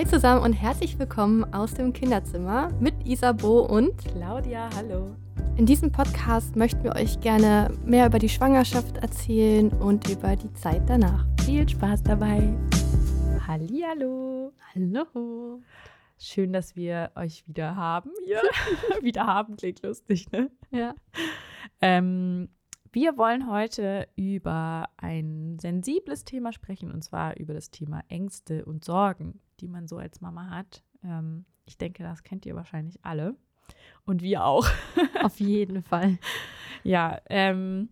Hi zusammen und herzlich willkommen aus dem Kinderzimmer mit Isabo und Claudia, hallo. In diesem Podcast möchten wir euch gerne mehr über die Schwangerschaft erzählen und über die Zeit danach. Viel Spaß dabei. Hallihallo. Hallo. Schön, dass wir euch wieder haben hier. wieder haben klingt lustig, ne? Ja. Ähm, wir wollen heute über ein sensibles Thema sprechen und zwar über das Thema Ängste und Sorgen, die man so als Mama hat. Ähm, ich denke, das kennt ihr wahrscheinlich alle. Und wir auch. Auf jeden Fall. Ja, ähm,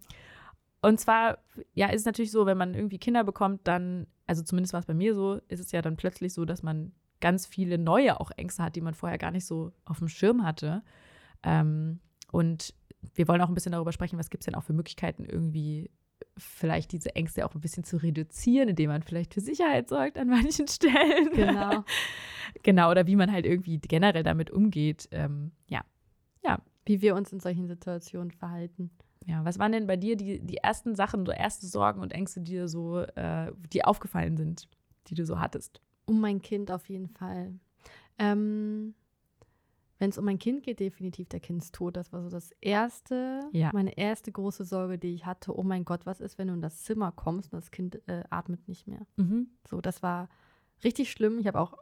und zwar, ja, ist es natürlich so, wenn man irgendwie Kinder bekommt, dann, also zumindest war es bei mir so, ist es ja dann plötzlich so, dass man ganz viele neue auch Ängste hat, die man vorher gar nicht so auf dem Schirm hatte. Ähm, und wir wollen auch ein bisschen darüber sprechen, was gibt es denn auch für Möglichkeiten, irgendwie vielleicht diese Ängste auch ein bisschen zu reduzieren, indem man vielleicht für Sicherheit sorgt an manchen Stellen. Genau. genau, oder wie man halt irgendwie generell damit umgeht. Ähm, ja. Ja. Wie wir uns in solchen Situationen verhalten. Ja, was waren denn bei dir die, die ersten Sachen, so erste Sorgen und Ängste, die dir so, äh, die aufgefallen sind, die du so hattest? Um mein Kind auf jeden Fall. Ähm, wenn es um mein Kind geht, definitiv der Kindstod. Das war so das erste, Ja. meine erste große Sorge, die ich hatte. Oh mein Gott, was ist, wenn du in das Zimmer kommst und das Kind äh, atmet nicht mehr? Mhm. So, das war richtig schlimm. Ich habe auch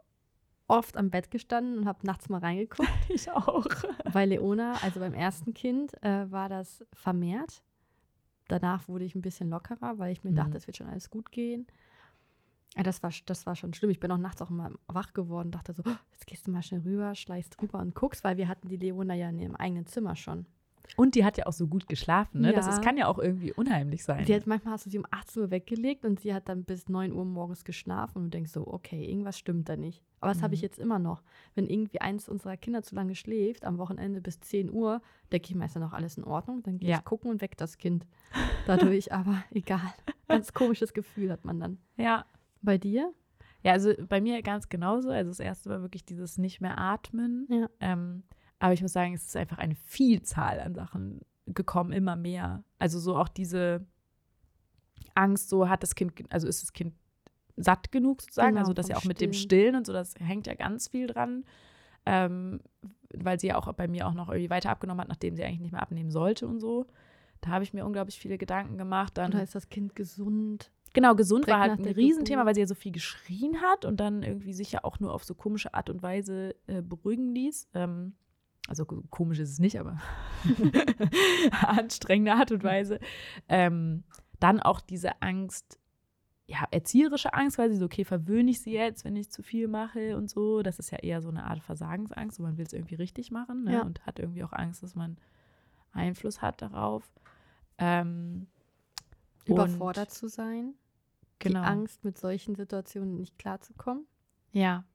oft am Bett gestanden und habe nachts mal reingeguckt. Ich auch. Bei Leona, also beim ersten Kind, äh, war das vermehrt. Danach wurde ich ein bisschen lockerer, weil ich mir Mhm. dachte, es wird schon alles gut gehen. Ja, das, war, das war schon schlimm. Ich bin auch nachts auch immer wach geworden, dachte so, "Oh, jetzt gehst du mal schnell rüber, schleichst rüber und guckst, weil wir hatten die Leona ja in ihrem eigenen Zimmer schon. Und die hat ja auch so gut geschlafen, ne? Das Ja. ist, kann ja auch irgendwie unheimlich sein. Die hat, manchmal hast du sie um 18 Uhr weggelegt und sie hat dann bis 9 Uhr morgens geschlafen und du denkst so, okay, irgendwas stimmt da nicht. Aber das habe ich Mhm. jetzt immer noch. Wenn irgendwie eins unserer Kinder zu lange schläft, am Wochenende bis 10 Uhr, denke ich meistens noch alles in Ordnung. Dann gehe Ja. ich gucken und weck das Kind. Dadurch aber egal. Ganz komisches Gefühl hat man dann. ja. Bei dir? Ja, also bei mir ganz genauso. Also das erste war wirklich dieses nicht mehr atmen. Ja. Ähm, aber ich muss sagen, es ist einfach eine Vielzahl an Sachen gekommen, immer mehr. Also so auch diese Angst, so hat das Kind, also ist das Kind satt genug sozusagen, Genau, also dass vom ja auch mit dem Stillen. Stillen und so, das hängt ja ganz viel dran. Ähm, weil sie ja auch bei mir auch noch irgendwie weiter abgenommen hat, nachdem sie eigentlich nicht mehr abnehmen sollte und so. Da habe ich mir unglaublich viele Gedanken gemacht. Dann Oder ist das Kind gesund? Genau, gesund Direkt war halt ein Riesenthema, Geburt. weil sie ja so viel geschrien hat und dann irgendwie sich ja auch nur auf so komische Art und Weise äh, beruhigen ließ. Ähm, also ko- komisch ist es nicht, aber anstrengende Art und Weise. Ähm, dann auch diese Angst, ja, erzieherische Angst, weil sie so, okay, verwöhne ich sie jetzt, wenn ich zu viel mache und so. Das ist ja eher so eine Art Versagensangst, wo man will es irgendwie richtig machen ne? Ja. und hat irgendwie auch Angst, dass man Einfluss hat darauf. Ähm, Überfordert zu sein? Genau. Die Angst, mit solchen Situationen nicht klarzukommen? Ja,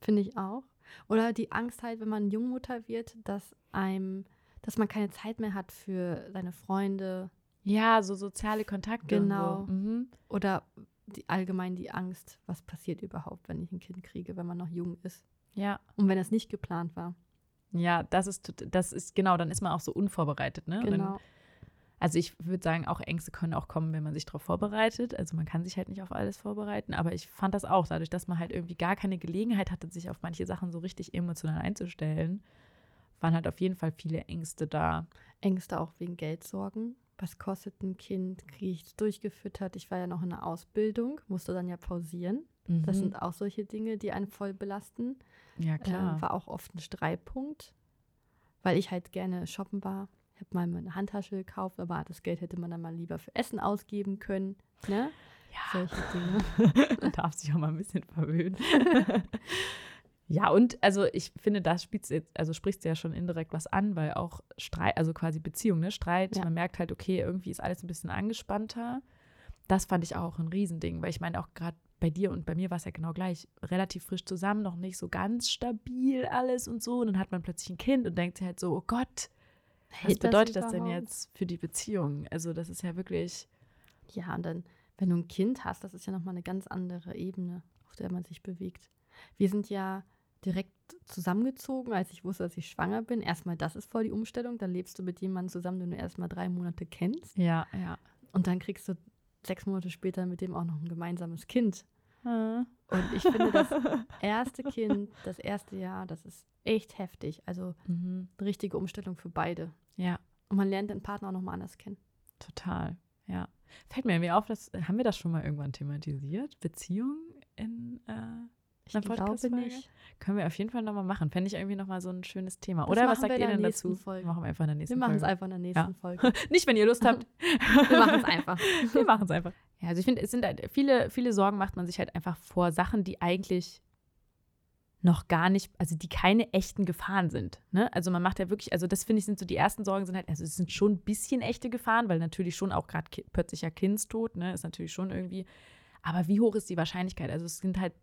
Finde ich auch. Oder die Angst halt, wenn man Jungmutter wird, dass einem, dass man keine Zeit mehr hat für seine Freunde Ja, so soziale Kontakte. Genau. So. mhm. oder die, allgemein die Angst, was passiert überhaupt, wenn ich ein Kind kriege, wenn man noch jung ist. Ja. Und wenn es nicht geplant war. Ja, das ist, das ist, genau, dann ist man auch so unvorbereitet, ne? Und Dann, Genau. Also ich würde sagen, auch Ängste können auch kommen, wenn man sich darauf vorbereitet. Also man kann sich halt nicht auf alles vorbereiten, aber ich fand das auch, dadurch, dass man halt irgendwie gar keine Gelegenheit hatte, sich auf manche Sachen so richtig emotional einzustellen, waren halt auf jeden Fall viele Ängste da. Ängste auch wegen Geldsorgen. Was kostet ein Kind? Kriege ich es durchgefüttert? Ich war ja noch in der Ausbildung, musste dann ja pausieren. Das Mhm. sind auch solche Dinge, die einen voll belasten. ja klar. Äh, war auch oft ein Streitpunkt, weil ich halt gerne shoppen war. Ich habe mal eine Handtasche gekauft, aber das Geld hätte man dann mal lieber für Essen ausgeben können. Ne? ja. Solche Dinge. Man darf sich auch mal ein bisschen verwöhnen. ja, und also ich finde, das spielt jetzt, also sprichst du ja schon indirekt was an, weil auch Streit, also quasi Beziehung, ne? Streit, Ja. man merkt halt, okay, irgendwie ist alles ein bisschen angespannter. Das fand ich auch ein Riesending, weil ich meine, auch gerade bei dir und bei mir war es ja genau gleich, relativ frisch zusammen, noch nicht so ganz stabil alles und so. Und dann hat man plötzlich ein Kind und denkt sich halt so, oh Gott, was Hält das bedeutet das, denn jetzt für die Beziehung? Also das ist ja wirklich, Ja, und dann, wenn du ein Kind hast, das ist ja nochmal eine ganz andere Ebene, auf der man sich bewegt. Wir sind ja direkt zusammengezogen, als ich wusste, dass ich schwanger bin. Erstmal, das ist voll die Umstellung. Dann lebst du mit jemandem zusammen, den du erstmal drei Monate kennst. ja, ja. Und dann kriegst du sechs Monate später mit dem auch noch ein gemeinsames Kind. Äh, Und ich finde, das erste Kind, das erste Jahr, das ist echt heftig. Also Mhm. eine richtige Umstellung für beide. Ja, Und man lernt den Partner auch nochmal anders kennen. total. Ja. Fällt mir irgendwie auf, dass, haben wir das schon mal irgendwann thematisiert? Beziehung in äh, Ich einer glaube nicht. Können wir auf jeden Fall nochmal machen. Fände ich irgendwie nochmal so ein schönes Thema. Das Oder was sagt wir ihr denn dazu? Folge. Machen wir einfach in der nächsten Wir machen es Folge. einfach in der nächsten Folge. Nicht, wenn ihr Lust habt. Wir machen es einfach. Wir machen es einfach. Ja, also ich finde, es sind halt viele, viele Sorgen macht man sich halt einfach vor Sachen, die eigentlich noch gar nicht, also die keine echten Gefahren sind. Ne? Also man macht ja wirklich, also das finde ich sind so die ersten Sorgen sind halt, also es sind schon ein bisschen echte Gefahren, weil natürlich schon auch gerade ki plötzlicher Kindstod, ne, ist natürlich schon irgendwie, aber wie hoch ist die Wahrscheinlichkeit? Also es sind halt,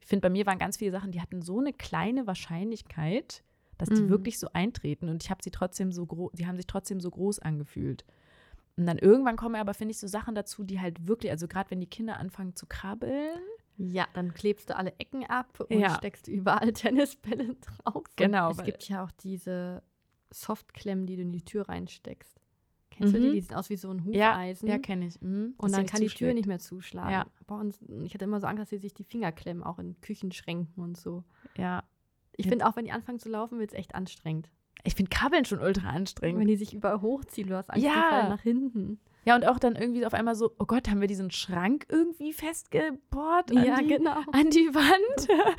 ich finde, bei mir waren ganz viele Sachen, die hatten so eine kleine Wahrscheinlichkeit, dass die Mhm. wirklich so eintreten und ich habe sie trotzdem so groß, die haben sich trotzdem so groß angefühlt. Und dann irgendwann kommen aber, finde ich, so Sachen dazu, die halt wirklich, also gerade wenn die Kinder anfangen zu krabbeln. Ja, dann klebst du alle Ecken ab und Ja. steckst überall Tennisbälle drauf. Genau, Und es gibt ja auch diese Softklemmen, die du in die Tür reinsteckst. Kennst du die? Mhm. Die sehen aus wie so ein Ja, Hufeisen. Ja, kenne ich. Mhm. und dann kann die Tür nicht mehr zuschlagen. Ja. Uns, ich hatte immer so Angst, dass sie sich die Finger klemmen, auch in Küchenschränken und so. Ja. Ich Ja. finde, auch wenn die anfangen zu laufen, wird es echt anstrengend. Ich finde Krabbeln schon ultra anstrengend. Wenn die sich überall hochziehen, du hast Angst, Ja. die fallen nach hinten. Ja, und auch dann irgendwie auf einmal so, oh Gott, haben wir diesen Schrank irgendwie festgebohrt an, Ja, die, genau. an die Wand?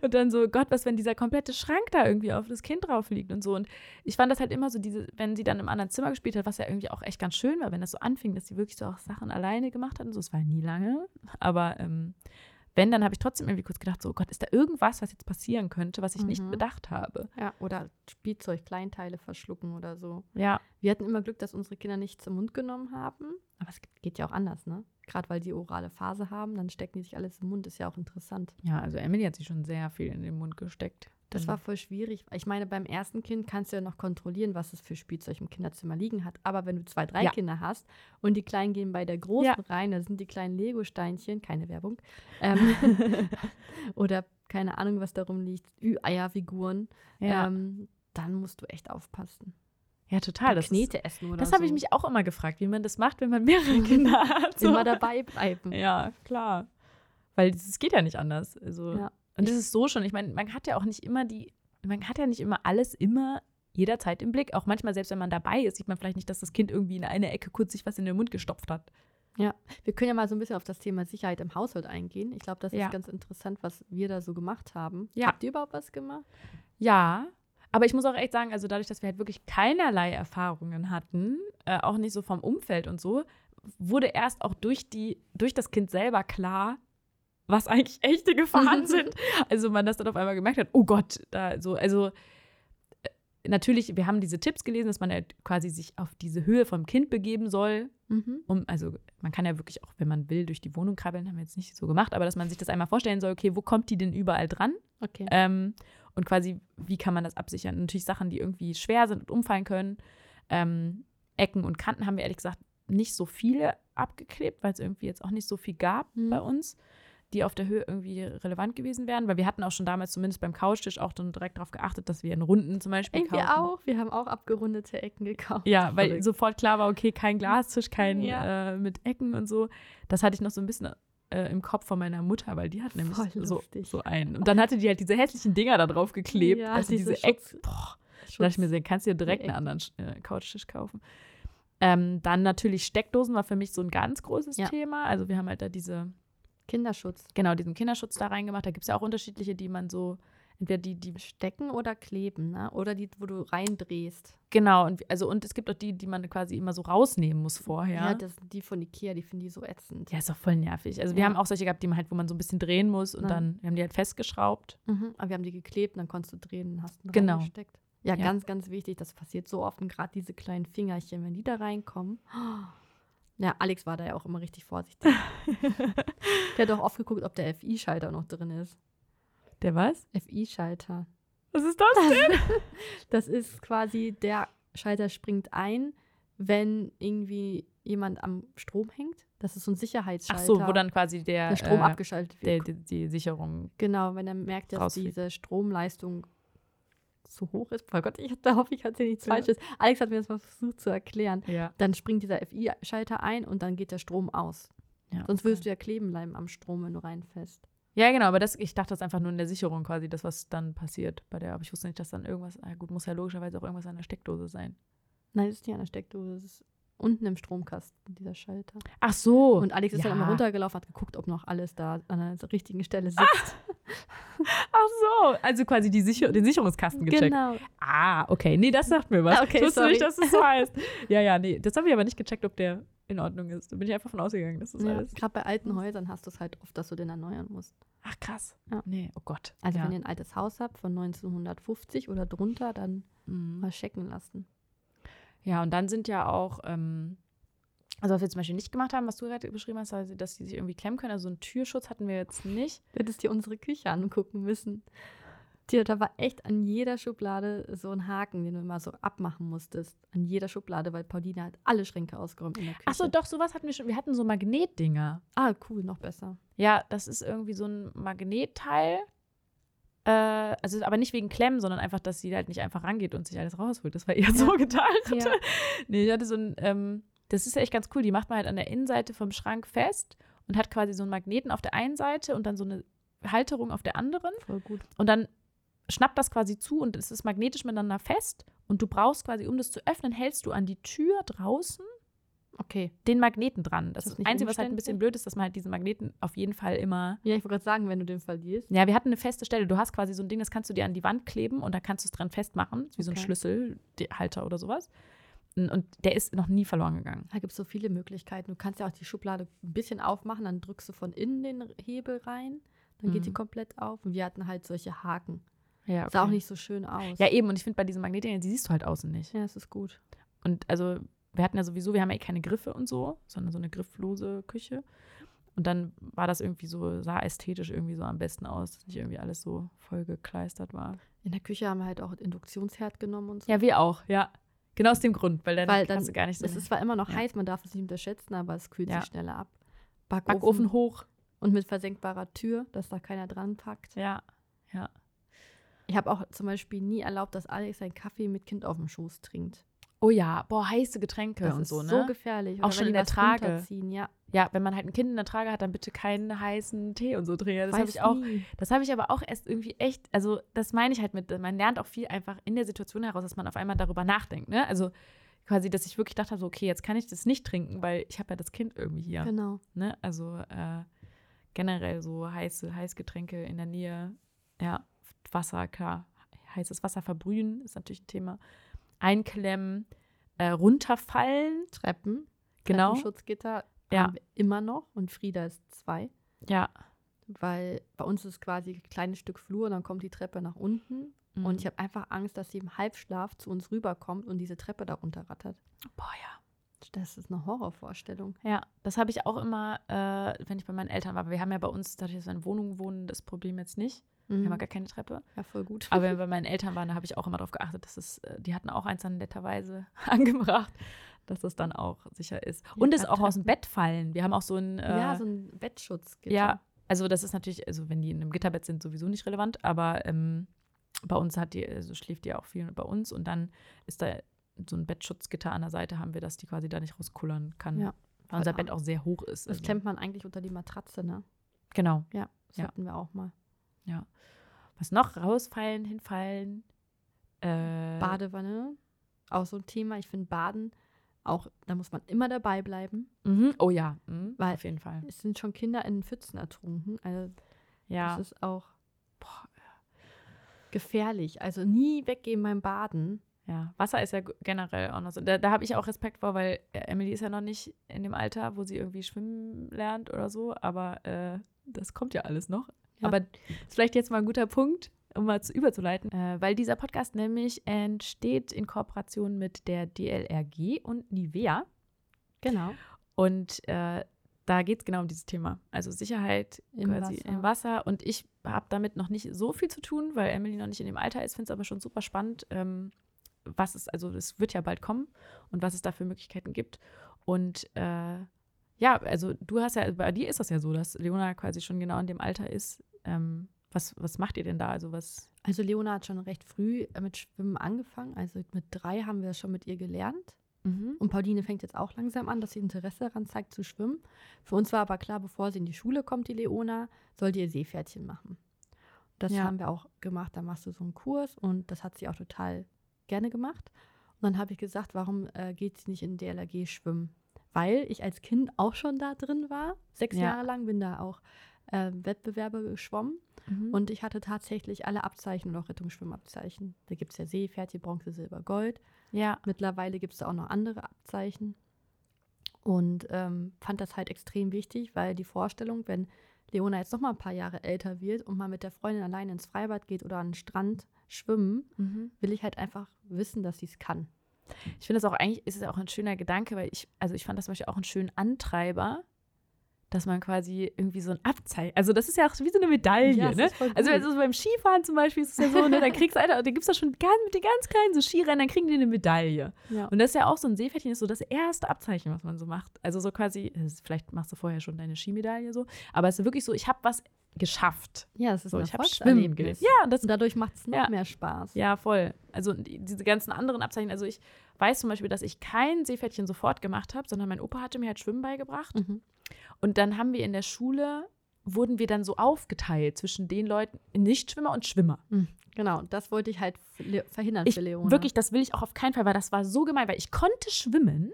und dann so, Gott, was, wenn dieser komplette Schrank da irgendwie auf das Kind drauf liegt und so. Und ich fand das halt immer so, diese, wenn sie dann im anderen Zimmer gespielt hat, was ja irgendwie auch echt ganz schön war, wenn das so anfing, dass sie wirklich so auch Sachen alleine gemacht hat und so. Es war nie lange, aber ähm, wenn, dann habe ich trotzdem irgendwie kurz gedacht, so, oh Gott, ist da irgendwas, was jetzt passieren könnte, was ich nicht Mhm. bedacht habe? Ja, oder Spielzeug, Kleinteile verschlucken oder so. Ja, Wir hatten immer Glück, dass unsere Kinder nicht zum Mund genommen haben. Aber es geht- geht ja auch anders, ne? Gerade weil die orale Phase haben, dann stecken die sich alles im Mund. Ist ja auch interessant. ja, also Emily hat sich schon sehr viel in den Mund gesteckt. Das Mhm. war voll schwierig. Ich meine, beim ersten Kind kannst du ja noch kontrollieren, was es für Spielzeug im Kinderzimmer liegen hat. Aber wenn du zwei, drei Ja. Kinder hast und die Kleinen gehen bei der Großen Ja. rein, da sind die kleinen Lego-Steinchen, keine Werbung, ähm, oder keine Ahnung, was darum liegt, Ü-Eierfiguren, ja. ähm, dann musst du echt aufpassen. ja, total. Das, Knete essen oder das so. habe ich mich auch immer gefragt, wie man das macht, wenn man mehrere Kinder hat. So. Immer dabei bleiben. Ja, klar. Weil es geht ja nicht anders. Also, Ja. Und das ist so schon. Ich meine, man hat ja auch nicht immer die, man hat ja nicht immer alles immer jederzeit im Blick. Auch manchmal, selbst wenn man dabei ist, sieht man vielleicht nicht, dass das Kind irgendwie in eine Ecke kurz sich was in den Mund gestopft hat. Wir können ja mal so ein bisschen auf das Thema Sicherheit im Haushalt eingehen. Ich glaube, das Ja. ist ganz interessant, was wir da so gemacht haben. Ja. Habt ihr überhaupt was gemacht? Ja, aber ich muss auch echt sagen, also dadurch, dass wir halt wirklich keinerlei Erfahrungen hatten, äh, auch nicht so vom Umfeld und so, wurde erst auch durch die, durch das Kind selber klar, was eigentlich echte Gefahren sind. Also man das dann auf einmal gemerkt hat, oh Gott, da so, also äh, natürlich, wir haben diese Tipps gelesen, dass man halt quasi sich auf diese Höhe vom Kind begeben soll, Mhm. um, also man kann ja wirklich auch, wenn man will, durch die Wohnung krabbeln, haben wir jetzt nicht so gemacht, aber dass man sich das einmal vorstellen soll, okay, wo kommt die denn überall dran? Okay. Ähm, und quasi, wie kann man das absichern? Natürlich Sachen, die irgendwie schwer sind und umfallen können. Ähm, Ecken und Kanten haben wir ehrlich gesagt nicht so viele abgeklebt, weil es irgendwie jetzt auch nicht so viel gab Mhm. bei uns, die auf der Höhe irgendwie relevant gewesen wären. Weil wir hatten auch schon damals zumindest beim Couchtisch auch dann direkt darauf geachtet, dass wir in Runden zum Beispiel kaufen. wir auch. Wir haben auch abgerundete Ecken gekauft. Ja, weil Verrückt. sofort klar war, okay, kein Glastisch, kein Ja. äh, mit Ecken und so. Das hatte ich noch so ein bisschen äh, im Kopf von meiner Mutter, weil die hat nämlich so, so einen. Und dann hatte die halt diese hässlichen Dinger da drauf geklebt. Ja, also diese diese, Ecken. Schutz- Boah, da dachte ich mir, so, kannst du dir direkt einen anderen äh, Couchtisch kaufen. Ähm, dann natürlich Steckdosen war für mich so ein ganz großes Ja. Thema. Also wir haben halt da diese, Kinderschutz. genau, diesen Kinderschutz da reingemacht. Da gibt es ja auch unterschiedliche, die man so, entweder die, die Stecken oder kleben, ne? Oder die, wo du reindrehst. Genau, und also und es gibt auch die, die man quasi immer so rausnehmen muss vorher. Ja, das sind die von Ikea, die finde ich so ätzend. Ja, ist auch voll nervig. Also wir Ja. haben auch solche gehabt, die man halt, wo man so ein bisschen drehen muss und Ja. dann, wir haben die halt festgeschraubt. Mhm. Aber wir haben die geklebt, dann konntest du drehen und hast ihn Genau. reingesteckt. Ja, Ja. ganz, ganz wichtig. Das passiert so oft. Und gerade diese kleinen Fingerchen, wenn die da reinkommen. Ja, Alex war da ja auch immer richtig vorsichtig. der hat auch oft geguckt, ob der FI-Schalter noch drin ist. Der was? FI-Schalter. Was ist das denn? Das ist quasi, der Schalter springt ein, wenn irgendwie jemand am Strom hängt. Das ist so ein Ach Sicherheitsschalter. so, wo dann quasi der, der Strom äh, abgeschaltet der, wird. die, die Sicherung. genau, wenn er merkt, dass rausfliegt. diese Stromleistung zu hoch ist. Oh Gott, ich da hoffe, ich hatte nichts Ja. Falsches. Alex hat mir das mal versucht zu erklären. Ja. Dann springt dieser FI-Schalter ein und dann geht der Strom aus. ja Sonst würdest du ja kleben bleiben am Strom, wenn du reinfällst. Ja, genau, aber das, ich dachte das einfach nur in der Sicherung quasi, das, was dann passiert bei der. Aber ich wusste nicht, dass dann irgendwas, na gut, muss ja logischerweise auch irgendwas an der Steckdose sein. Nein, das ist nicht an der Steckdose. Das ist unten im Stromkasten, dieser Schalter. Ach so. Und Alex ist dann ja. immer runtergelaufen, hat geguckt, ob noch alles da an der richtigen Stelle sitzt. Ach so. Also quasi die Sicher den Sicherungskasten gecheckt. genau. Ah, okay. Nee, das sagt mir was. Ah, okay, ich wusste sorry. nicht, dass es so heißt. Ja, ja, nee. Das habe ich aber nicht gecheckt, ob der in Ordnung ist. Da bin ich einfach von ausgegangen, dass das Ja, alles. Gerade bei alten Häusern hast du es halt oft, dass du den erneuern musst. Ach, krass. Ja. Nee, oh Gott. Also ja. wenn ihr ein altes Haus habt von 1950 oder drunter, dann Mhm. mal checken lassen. Ja, und dann sind ja auch, ähm, also was wir zum Beispiel nicht gemacht haben, was du gerade beschrieben hast, also, dass die sich irgendwie klemmen können. Also einen Türschutz hatten wir jetzt nicht. Du hättest dir unsere Küche angucken müssen. Die, da war echt an jeder Schublade so ein Haken, den du immer so abmachen musstest. An jeder Schublade, weil Pauline hat alle Schränke ausgeräumt in der Küche. Ach so, doch, sowas hatten wir schon. Wir hatten so Magnetdinger. Ah, cool, noch besser. Ja, das ist irgendwie so ein Magnetteil. Äh, also aber nicht wegen Klemmen, sondern einfach, dass sie halt nicht einfach rangeht und sich alles rausholt. Das war eher so gedacht. Ja. Nee, ich hatte so ein, ähm, das ist ja echt ganz cool. Die macht man halt an der Innenseite vom Schrank fest und hat quasi so einen Magneten auf der einen Seite und dann so eine Halterung auf der anderen. Voll gut. Und dann schnappt das quasi zu und es ist magnetisch miteinander fest. Und du brauchst quasi, um das zu öffnen, hältst du an die Tür draußen Okay. den Magneten dran. Das, Ist das Einzige, was halt ein bisschen blöd ist, dass man halt diesen Magneten auf jeden Fall immer Ja, ich wollte gerade sagen, wenn du den verlierst. ja, wir hatten eine feste Stelle. Du hast quasi so ein Ding, das kannst du dir an die Wand kleben und da kannst du es dran festmachen, wie so ein Okay. Schlüsselhalter oder sowas. Und der ist noch nie verloren gegangen. Da gibt es so viele Möglichkeiten. Du kannst ja auch die Schublade ein bisschen aufmachen, dann drückst du von innen den Hebel rein, dann geht die Mhm. komplett auf. Und wir hatten halt solche Haken. Ja, Sah auch nicht so schön aus. Ja, eben. Und ich finde, bei diesen Magnetdingern, die siehst du halt außen nicht. Ja, es ist gut. Und also, wir hatten ja sowieso, wir haben ja eh keine Griffe und so, sondern so eine grifflose Küche. Und dann war das irgendwie so, sah ästhetisch irgendwie so am besten aus, dass nicht irgendwie alles so voll gekleistert war. In der Küche haben wir halt auch Induktionsherd genommen und so. Ja, wir auch, ja. Genau aus dem Grund, weil dann Weil kannst du gar nicht so. Es ist zwar immer noch Ja. heiß, man darf es nicht unterschätzen, aber es kühlt Ja. sich schneller ab. Backofen hoch. Und mit versenkbarer Tür, dass da keiner dran packt. Ja, ja. Ich habe auch zum Beispiel nie erlaubt, dass Alex seinen Kaffee mit Kind auf dem Schoß trinkt. Oh ja, boah, heiße Getränke Das und so, ne? so gefährlich. Auch Oder schon wenn in der Trage. Ja, ja, wenn man halt ein Kind in der Trage hat, dann bitte keinen heißen Tee und so trinken. Das habe ich auch. nie. Das habe ich aber auch erst irgendwie echt, also das meine ich halt mit, man lernt auch viel einfach in der Situation heraus, dass man auf einmal darüber nachdenkt, ne? Also quasi, dass ich wirklich dachte, so, okay, jetzt kann ich das nicht trinken, weil ich habe ja das Kind irgendwie hier, Genau. ne? Also äh, generell so heiße Heißgetränke in der Nähe, ja, Wasser, klar, heißes Wasser verbrühen ist natürlich ein Thema. Einklemmen, äh, runterfallen, Treppen. genau, Schutzgitter Ja. haben wir immer noch. Und Frieda ist zwei. ja. Weil bei uns ist quasi ein kleines Stück Flur, dann kommt die Treppe nach unten. Mhm. Und ich habe einfach Angst, dass sie im Halbschlaf zu uns rüberkommt und diese Treppe da runterrattert. boah, ja. Das ist eine Horrorvorstellung. Ja, das habe ich auch immer, äh, wenn ich bei meinen Eltern war. Aber wir haben ja bei uns, dadurch, dass wir in Wohnungen wohnen, das Problem jetzt nicht. Wir haben ja Mhm. gar keine Treppe. Ja, voll gut. Aber wenn wir bei meinen Eltern waren, da habe ich auch immer darauf geachtet, dass es, äh, die hatten auch eins dann netterweise angebracht, dass das dann auch sicher ist. Und es auch aus dem Bett fallen. Wir haben auch so ein, äh, ja, so ein Bettschutzgitter. ja, also das ist natürlich, also wenn die in einem Gitterbett sind, sowieso nicht relevant, aber ähm, bei uns hat die, also schläft die auch viel bei uns und dann ist da so ein Bettschutzgitter an der Seite, haben wir, dass die quasi da nicht rauskullern kann. Ja. Weil unser. Bett auch sehr hoch ist. Das also- klemmt man eigentlich unter die Matratze, ne? Genau. Ja, das Ja. hatten wir auch mal. Ja. Was noch? Rausfallen, hinfallen. Äh, Badewanne, auch so ein Thema. Ich finde Baden auch, da muss man immer dabei bleiben. Mhm. Oh ja, mhm. Weil- auf jeden Fall. Es sind schon Kinder in Pfützen ertrunken. Also Ja. das ist auch boah, gefährlich. Also nie weggehen beim Baden. ja. Wasser ist ja generell auch noch so. Da, da habe ich auch Respekt vor, weil äh, Emily ist ja noch nicht in dem Alter, wo sie irgendwie schwimmen lernt oder so. Aber äh, das kommt ja alles noch. Ja. Aber ist vielleicht jetzt mal ein guter Punkt, um mal zu überzuleiten, äh, weil dieser Podcast nämlich entsteht in Kooperation mit der DLRG und Nivea. Genau. Und äh, da geht es genau um dieses Thema. Also Sicherheit Im quasi Wasser. im Wasser. Und ich habe damit noch nicht so viel zu tun, weil Emily noch nicht in dem Alter ist. Finde es aber schon super spannend, ähm, was es, also es wird ja bald kommen und was es da für Möglichkeiten gibt. Und äh, ja, also du hast ja, bei dir ist das ja so, dass Leona quasi schon genau in dem Alter ist. Ähm, was, was macht ihr denn da? Also was, Also Leona hat schon recht früh äh, mit Schwimmen angefangen. Also mit drei haben wir schon mit ihr gelernt. Mhm. Und Pauline fängt jetzt auch langsam an, dass sie Interesse daran zeigt zu schwimmen. Für uns war aber klar, bevor sie in die Schule kommt, die Leona, soll die ihr Seepferdchen machen. Das Ja. haben wir auch gemacht. Da machst du so einen Kurs und das hat sie auch total gerne gemacht. Und dann habe ich gesagt, warum äh, geht sie nicht in DLRG schwimmen? Weil ich als Kind auch schon da drin war. Sechs Ja. Jahre lang bin da auch äh, Wettbewerbe geschwommen. Mhm. Und ich hatte tatsächlich alle Abzeichen und auch Rettungsschwimmabzeichen. Da gibt es ja Seepferdchen, Bronze, Silber, Gold. ja, Mittlerweile gibt es da auch noch andere Abzeichen. Und ähm, fand das halt extrem wichtig, weil die Vorstellung, wenn Leona jetzt noch mal ein paar Jahre älter wird und mal mit der Freundin alleine ins Freibad geht oder an den Strand schwimmen, mhm. will ich halt einfach wissen, dass sie es kann. Ich finde das auch eigentlich, ist es auch ein schöner Gedanke, weil ich, also ich fand das zum Beispiel auch einen schönen Antreiber, dass man quasi irgendwie so ein Abzeichen, also das ist ja auch wie so eine Medaille, Ja, ne? Also, also beim Skifahren zum Beispiel ist es ja so, ne, da kriegst du, Alter, da gibt es da schon ganz, mit den ganz kleinen so Skirennen, dann kriegen die eine Medaille. Ja. Und das ist ja auch so ein Seepferdchen, ist so das erste Abzeichen, was man so macht. Also so quasi, vielleicht machst du vorher schon deine Skimedaille so, aber es ist wirklich so, ich habe was geschafft. ja, es ist So, ein ich habe Schwimmen gelernt. Ja, und das Und dadurch macht es noch Ja. mehr Spaß. Ja, voll. Also die- diese ganzen anderen Abzeichen. Also ich weiß zum Beispiel, dass ich kein Seepferdchen sofort gemacht habe, sondern mein Opa hatte mir halt Schwimmen beigebracht. Mhm. Und dann haben wir in der Schule, wurden wir dann so aufgeteilt zwischen den Leuten, Nichtschwimmer und Schwimmer. Genau, das wollte ich halt verhindern Ich, für Leona. wirklich, das will ich auch auf keinen Fall, weil das war so gemein, weil ich konnte schwimmen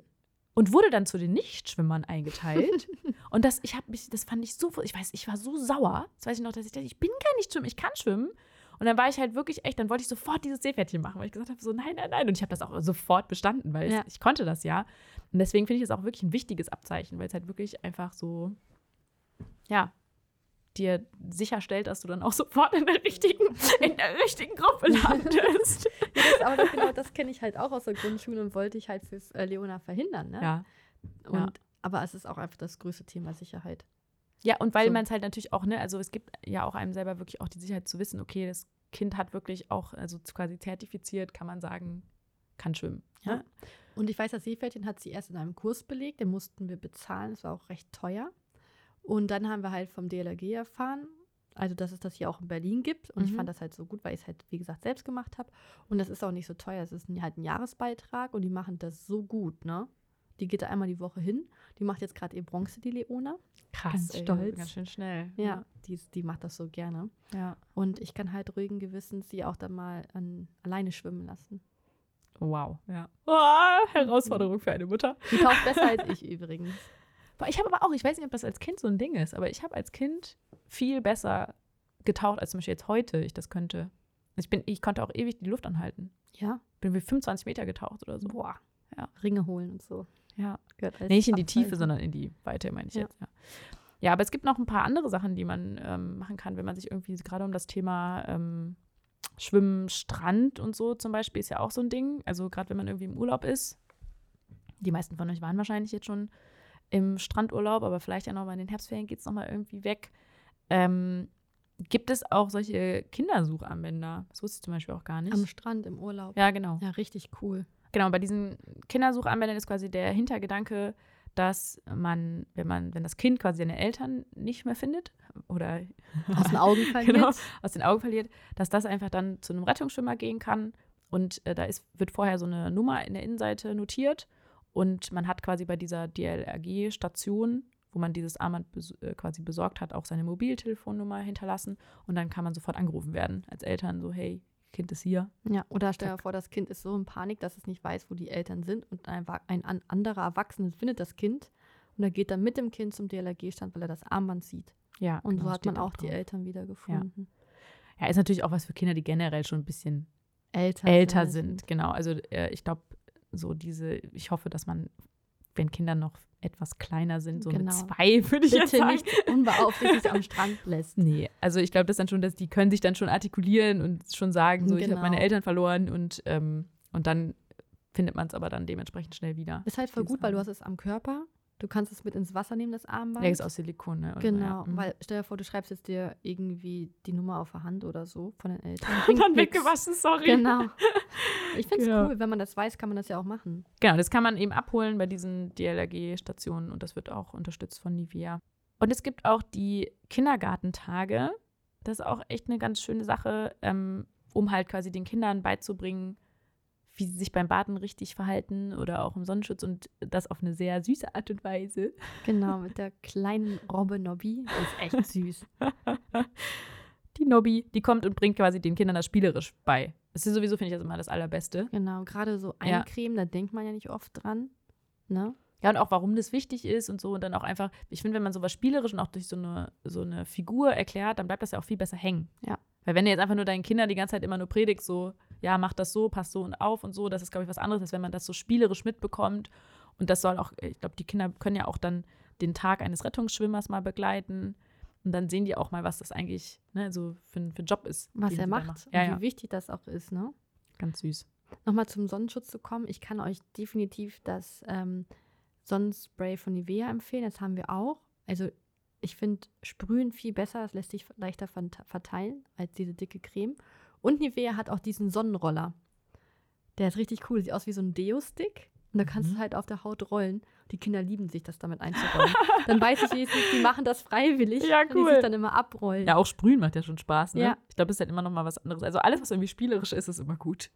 und wurde dann zu den Nichtschwimmern eingeteilt. und das, ich habe mich, das fand ich so, ich weiß, ich war so sauer. Das weiß ich noch, dass ich dachte, ich bin gar nicht schwimmen, ich kann schwimmen. Und dann war ich halt wirklich echt, dann wollte ich sofort dieses Seepferdchen machen, weil ich gesagt habe, so nein, nein, nein. Und ich habe das auch sofort bestanden, weil Ja. es, ich konnte das ja. Und deswegen finde ich das auch wirklich ein wichtiges Abzeichen, weil es halt wirklich einfach so, ja, dir sicherstellt, dass du dann auch sofort in der richtigen, in der richtigen Gruppe landest. Ja, das, aber das, genau das kenne ich halt auch aus der Grundschule und wollte ich halt für äh, Leona verhindern. Ne? ja. Und, ja. Aber es ist auch einfach das größte Thema Sicherheit. Ja, und weil So. man es halt natürlich auch, ne, also es gibt ja auch einem selber wirklich auch die Sicherheit zu wissen, okay, das Kind hat wirklich auch, also quasi zertifiziert, kann man sagen, kann schwimmen. Ja. Ne? Und ich weiß, das Seepferdchen hat sie erst in einem Kurs belegt, den mussten wir bezahlen, das war auch recht teuer. Und dann haben wir halt vom DLRG erfahren, also dass es das hier auch in Berlin gibt. Und ich Mhm. fand das halt so gut, weil ich es halt, wie gesagt, selbst gemacht habe. Und das ist auch nicht so teuer, es ist halt ein Jahresbeitrag und die machen das so gut, ne? Die geht da einmal die Woche hin. Die macht jetzt gerade ihr Bronze, die Leona. Krass, Ganz ey, stolz. Ganz schön schnell. Ja, die, ist- die macht das so gerne. ja. Und ich kann halt ruhigen Gewissens sie auch dann mal an, alleine schwimmen lassen. Wow. Ja. Oh, Herausforderung für eine Mutter. Die taucht besser als ich übrigens. Ich habe aber auch, ich weiß nicht, ob das als Kind so ein Ding ist, aber ich habe als Kind viel besser getaucht, als zum Beispiel jetzt heute ich das könnte. Ich, bin, ich konnte auch ewig die Luft anhalten. Ja. Bin wie 25 Meter getaucht oder so. Boah. Ja. Ringe holen und so. Ja. Nicht in die. Tiefe, sondern in die Weite, meine ich Ja. jetzt. Ja. ja, aber es gibt noch ein paar andere Sachen, die man ähm, machen kann, wenn man sich irgendwie gerade um das Thema ähm, Schwimmen, Strand und so zum Beispiel ist ja auch so ein Ding. Also gerade wenn man irgendwie im Urlaub ist. Die meisten von euch waren wahrscheinlich jetzt schon im Strandurlaub, aber vielleicht ja noch mal in den Herbstferien geht es noch mal irgendwie weg. Ähm, gibt es auch solche Kindersuchanwender? Das wusste ich zum Beispiel auch gar nicht. Am Strand im Urlaub. ja, genau. Ja, richtig cool. Genau, bei diesen Kindersuchanwendern ist quasi der Hintergedanke, dass man, wenn man, wenn das Kind quasi seine Eltern nicht mehr findet oder Aus den Augen verliert. genau, aus den Augen verliert, dass das einfach dann zu einem Rettungsschwimmer gehen kann. Und äh, da ist, wird vorher so eine Nummer in der Innenseite notiert und man hat quasi bei dieser DLRG-Station, wo man dieses Armband bes äh, quasi besorgt hat, auch seine Mobiltelefonnummer hinterlassen und dann kann man sofort angerufen werden als Eltern, so hey, Kind ist hier. Ja, oder stell dir vor, das Kind ist so in Panik, dass es nicht weiß, wo die Eltern sind und ein, ein an- anderer Erwachsener findet das Kind und er geht dann mit dem Kind zum DLRG-Stand, weil er das Armband sieht. Ja, Und genau, so hat man auch die drauf. Eltern wiedergefunden. Ja, ist natürlich auch was für Kinder, die generell schon ein bisschen Älter, älter sind. Genau. Also äh, ich glaube, so diese, ich hoffe, dass man, wenn Kinder noch etwas kleiner sind, so Genau. mit zwei, würde ich jetzt Bitte sagen. nicht unbeaufsichtigt am Strand lässt. Nee, also ich glaube, das dann schon, dass die können sich dann schon artikulieren und schon sagen, so ich habe Genau. meine Eltern verloren und, ähm, und dann findet man es aber dann dementsprechend schnell wieder. Ist halt voll gut, weil du hast es am Körper. Du kannst es mit ins Wasser nehmen, das Armband. Der ist aus Silikon, ne? Und, Genau, ja, mhm. weil stell dir vor, du schreibst jetzt dir irgendwie die Nummer auf der Hand oder so von den Eltern. und dann nix. weggewaschen, sorry. Genau. Ich finde es Genau. cool, wenn man das weiß, kann man das ja auch machen. Genau, das kann man eben abholen bei diesen DLRG-Stationen und das wird auch unterstützt von Nivea. Und es gibt auch die Kindergartentage. Das ist auch echt eine ganz schöne Sache, ähm, um halt quasi den Kindern beizubringen, wie sie sich beim Baden richtig verhalten oder auch im Sonnenschutz und das auf eine sehr süße Art und Weise. Genau, mit der kleinen Robbe Nobby. Die ist echt süß. Die Nobby, die kommt und bringt quasi den Kindern das spielerisch bei. Das ist sowieso, finde ich, das immer das Allerbeste. Genau, gerade so Ja. eincremen, da denkt man ja nicht oft dran. Ne? Ja, und auch warum das wichtig ist und so. Und dann auch einfach, ich finde, wenn man sowas spielerisch und auch durch so eine, so eine Figur erklärt, dann bleibt das ja auch viel besser hängen. Ja. Weil wenn du jetzt einfach nur deinen Kindern die ganze Zeit immer nur predigst, so, ja, mach das so, passt so und auf und so, das ist, glaube ich, was anderes, als wenn man das so spielerisch mitbekommt. Und das soll auch, ich glaube, die Kinder können ja auch dann den Tag eines Rettungsschwimmers mal begleiten. Und dann sehen die auch mal, was das eigentlich ne, so für, ein- für ein Job ist. Was er da macht machen. und Ja, wie ja, wichtig das auch ist. Ne? ganz süß. Nochmal zum Sonnenschutz zu kommen. Ich kann euch definitiv das ähm, Sonnenspray von Nivea empfehlen. Das haben wir auch. Also ich finde Sprühen viel besser. Das lässt sich leichter vert- verteilen als diese dicke Creme. Und Nivea hat auch diesen Sonnenroller. Der ist richtig cool. Sieht aus wie so ein Deo-Stick. Und da kannst Mhm. du halt auf der Haut rollen. Die Kinder lieben sich, das damit einzurollen. dann weiß ich wenigstens, die machen das freiwillig. Ja, wenn Die cool. sich dann immer abrollen. Ja, auch Sprühen macht ja schon Spaß, ne? Ja. Ich glaube, es ist halt immer noch mal was anderes. Also alles, was irgendwie spielerisch ist, ist immer gut.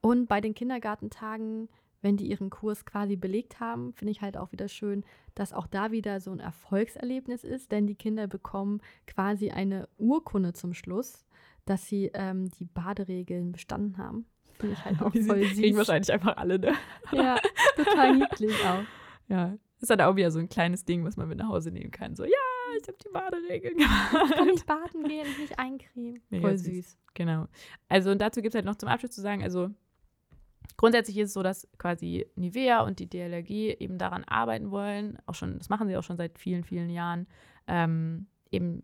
Und bei den Kindergartentagen, wenn die ihren Kurs quasi belegt haben, finde ich halt auch wieder schön, dass auch da wieder so ein Erfolgserlebnis ist, denn die Kinder bekommen quasi eine Urkunde zum Schluss, dass sie ähm, die Baderegeln bestanden haben. Finde ich halt auch Die voll kriegen süß. wahrscheinlich einfach alle, ne? Ja, total niedlich auch. Ja. Ist dann auch wieder so ein kleines Ding, was man mit nach Hause nehmen kann. So, ja, ich habe die Baderegeln gemacht. Ich kann nicht baden gehen, ich nicht eincremen. Mega Voll süß. süß. Genau. Also und dazu gibt es halt noch zum Abschluss zu sagen, also grundsätzlich ist es so, dass quasi Nivea und die DLRG eben daran arbeiten wollen, auch schon, das machen sie auch schon seit vielen, vielen Jahren, ähm, eben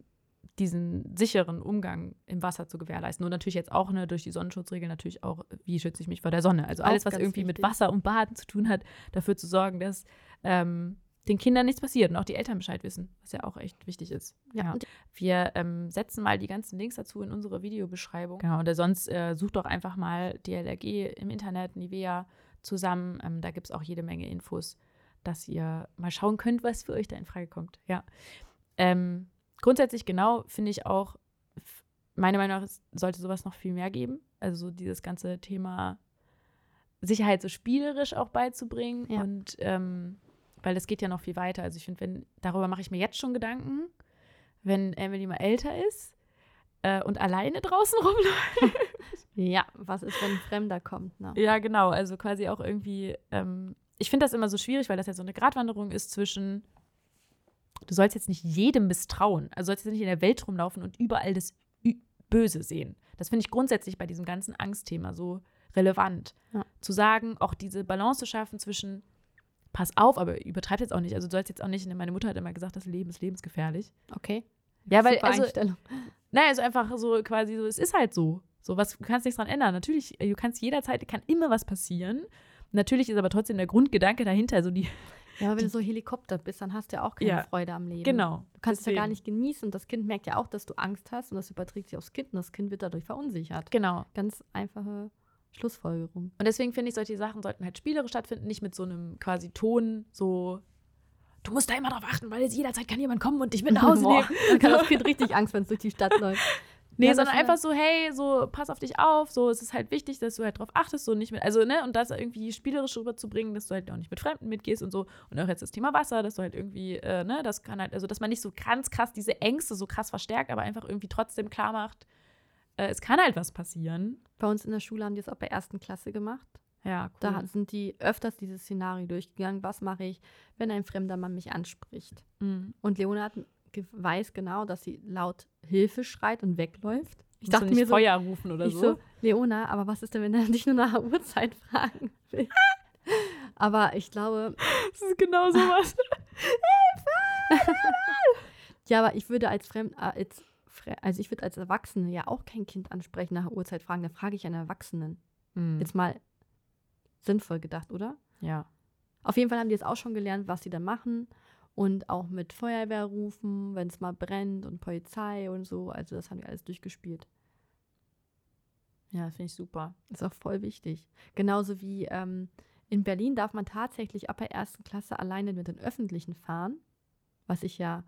diesen sicheren Umgang im Wasser zu gewährleisten. Und natürlich jetzt auch ne, durch die Sonnenschutzregeln natürlich auch, wie schütze ich mich vor der Sonne. Also alles, was irgendwie mit wichtig. Wasser und Baden zu tun hat, dafür zu sorgen, dass ähm, den Kindern nichts passiert und auch die Eltern Bescheid wissen, was ja auch echt wichtig ist. Ja, und Wir ähm, setzen mal die ganzen Links dazu in unsere Videobeschreibung. Genau, oder sonst äh, sucht doch einfach mal DLRG im Internet, Nivea zusammen. Ähm, da gibt es auch jede Menge Infos, dass ihr mal schauen könnt, was für euch da in Frage kommt. Ja. Ähm, grundsätzlich genau finde ich auch, meiner Meinung nach es sollte sowas noch viel mehr geben. Also so dieses ganze Thema Sicherheit so spielerisch auch beizubringen. Ja. Und ähm, weil das geht ja noch viel weiter. Also ich finde, wenn, darüber mache ich mir jetzt schon Gedanken, wenn Emily mal älter ist äh, und alleine draußen rumläuft. ja, was ist, wenn ein Fremder kommt? Ne? ja, genau. Also quasi auch irgendwie, ähm, ich finde das immer so schwierig, weil das ja so eine Gratwanderung ist zwischen, du sollst jetzt nicht jedem misstrauen. Also sollst jetzt nicht in der Welt rumlaufen und überall das Böse sehen. Das finde ich grundsätzlich bei diesem ganzen Angstthema so relevant. Ja. Zu sagen, auch diese Balance zu schaffen zwischen, pass auf, aber übertreib jetzt auch nicht. Also du sollst jetzt auch nicht, meine Mutter hat immer gesagt, das Leben ist lebensgefährlich. Okay. Ja, weil, Super also. Naja, also einfach so quasi so, es ist halt so. So, was, du kannst nichts dran ändern. Natürlich, äh, du kannst jederzeit, kann immer was passieren. Natürlich ist aber trotzdem der Grundgedanke dahinter, so die, Ja, aber wenn du so Helikopter bist, dann hast du ja auch keine Ja. Freude am Leben. genau. Du kannst es ja gar deswegen. nicht genießen das Kind merkt ja auch, dass du Angst hast und das überträgt sich aufs Kind und das Kind wird dadurch verunsichert. Genau. Ganz einfache Schlussfolgerung. Und deswegen finde ich, solche Sachen sollten halt spielerisch stattfinden, nicht mit so einem quasi Ton, so, du musst da immer drauf achten, weil jetzt jederzeit kann jemand kommen und dich mit nach Hause Boah, nehmen. dann kann das Kind richtig Angst, wenn es durch die Stadt läuft. Nee, Ja, sondern einfach so, hey, so, pass auf dich auf, so, es ist halt wichtig, dass du halt drauf achtest, so nicht mit, also, ne, und das irgendwie spielerisch rüberzubringen, dass du halt auch nicht mit Fremden mitgehst und so. Und auch jetzt das Thema Wasser, dass du halt irgendwie, äh, ne, das kann halt, also, dass man nicht so ganz krass diese Ängste so krass verstärkt, aber einfach irgendwie trotzdem klar macht, äh, es kann halt was passieren. Bei uns in der Schule haben die es auch bei ersten Klasse gemacht. Ja, cool. Da sind die öfters dieses Szenario durchgegangen. Was mache ich, wenn ein fremder Mann mich anspricht? Mhm. Und Leona hat, ge- weiß genau, dass sie laut Hilfe schreit und wegläuft. Ich Musst dachte mir so, Feuer rufen oder so. so, Leona, aber was ist denn, wenn er dich nur nach der Uhrzeit fragen will? aber ich glaube, Das ist genau sowas. ja, aber ich würde als Fremd, äh, als, also ich würde als Erwachsene ja auch kein Kind ansprechen, nach Uhrzeit fragen. Da frage ich einen Erwachsenen. Mhm. Jetzt mal sinnvoll gedacht, oder? ja. Auf jeden Fall haben die jetzt auch schon gelernt, was sie da machen. Und auch mit Feuerwehr rufen, wenn es mal brennt und Polizei und so. Also das haben die alles durchgespielt. Ja, finde ich super. Ist auch voll wichtig. Genauso wie ähm, in Berlin darf man tatsächlich ab der ersten Klasse alleine mit den Öffentlichen fahren, was ich ja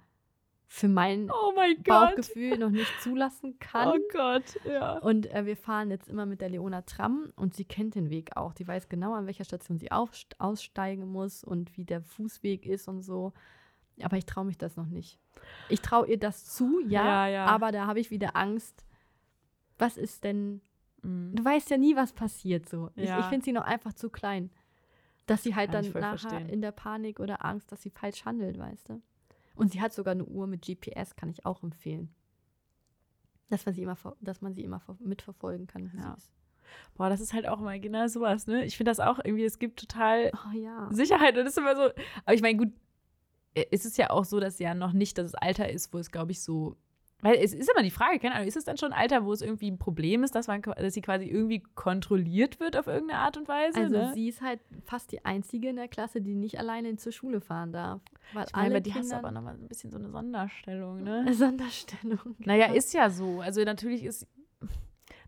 für mein Oh mein Gott. Bauchgefühl noch nicht zulassen kann. Oh Gott, ja. Und äh, wir fahren jetzt immer mit der Leona Tram und sie kennt den Weg auch. Die weiß genau, an welcher Station sie aufst- aussteigen muss und wie der Fußweg ist und so. Aber ich traue mich das noch nicht. Ich traue ihr das zu, ja, Ja, ja. aber da habe ich wieder Angst. Was ist denn? Mhm. Du weißt ja nie, was passiert so. Ich, Ja. ich finde sie noch einfach zu klein. Dass sie halt Kann dann ich nachher verstehen. in der Panik oder Angst, dass sie falsch handelt, weißt du? Und sie hat sogar eine Uhr mit GPS, kann ich auch empfehlen. Dass man sie immer, dass man sie immer ver- mitverfolgen kann. Ja. Boah, das ist halt auch mal genau sowas, ne? Ich finde das auch irgendwie, es gibt total Oh ja. Sicherheit und das ist immer so. Aber ich meine, gut, äh, es ist ja auch so, dass ja noch nicht das Alter ist, wo es, glaube ich, so. Weil es ist immer die Frage, keine Ahnung, ist es dann schon ein Alter, wo es irgendwie ein Problem ist, dass, man, dass sie quasi irgendwie kontrolliert wird auf irgendeine Art und Weise? Also ne? sie ist halt fast die einzige in der Klasse, die nicht alleine zur Schule fahren darf. Weil ich meine, alle bei die hast du aber nochmal ein bisschen so eine Sonderstellung, ne? eine Sonderstellung. Naja, Ja. ist ja so. Also natürlich ist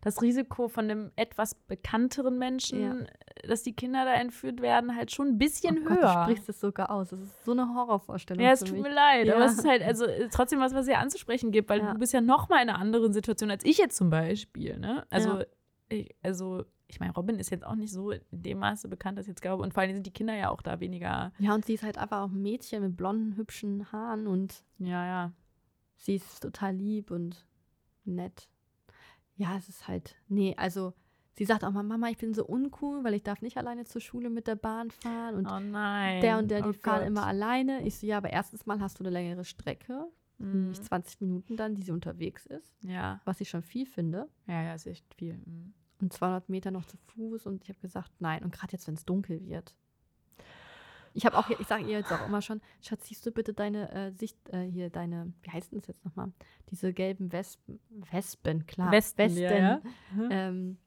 das Risiko von einem etwas bekannteren Menschen, dass die Kinder da entführt werden, halt schon ein bisschen oh Gott, höher. du sprichst es sogar aus. Das ist so eine Horrorvorstellung Ja, es tut mich. mir leid, aber Ja. es ist halt also äh, trotzdem was, was es ja anzusprechen gibt, weil Ja. du bist ja noch mal in einer anderen Situation als ich jetzt zum Beispiel, ne? Also, Ja. ich, also ich meine, Robin ist jetzt auch nicht so in dem Maße bekannt, dass ich jetzt glaube, und vor allem sind die Kinder ja auch da weniger, Ja, und sie ist halt einfach auch ein Mädchen mit blonden, hübschen Haaren und ja, ja. sie ist total lieb und nett. Ja, es ist halt, nee, also sie sagt auch mal, Mama, ich bin so uncool, weil ich darf nicht alleine zur Schule mit der Bahn fahren und oh nein. der und der, die oh fahren Gott. immer alleine. Ich so, ja, aber erstens mal hast du eine längere Strecke, Mhm. nämlich 20 Minuten dann, die sie unterwegs ist, Ja, was ich schon viel finde. ja, ja, ist echt viel. Mhm. Und 200 Meter noch zu Fuß und ich habe gesagt, nein. Und gerade jetzt, wenn es dunkel wird. Ich habe auch, ich sage ihr jetzt auch immer schon, Schatz, siehst du bitte deine äh, Sicht, äh, hier deine, wie heißt denn das jetzt nochmal? Diese gelben Wespen, Wespen, klar. Westen, ja, ja. Mhm. Ähm,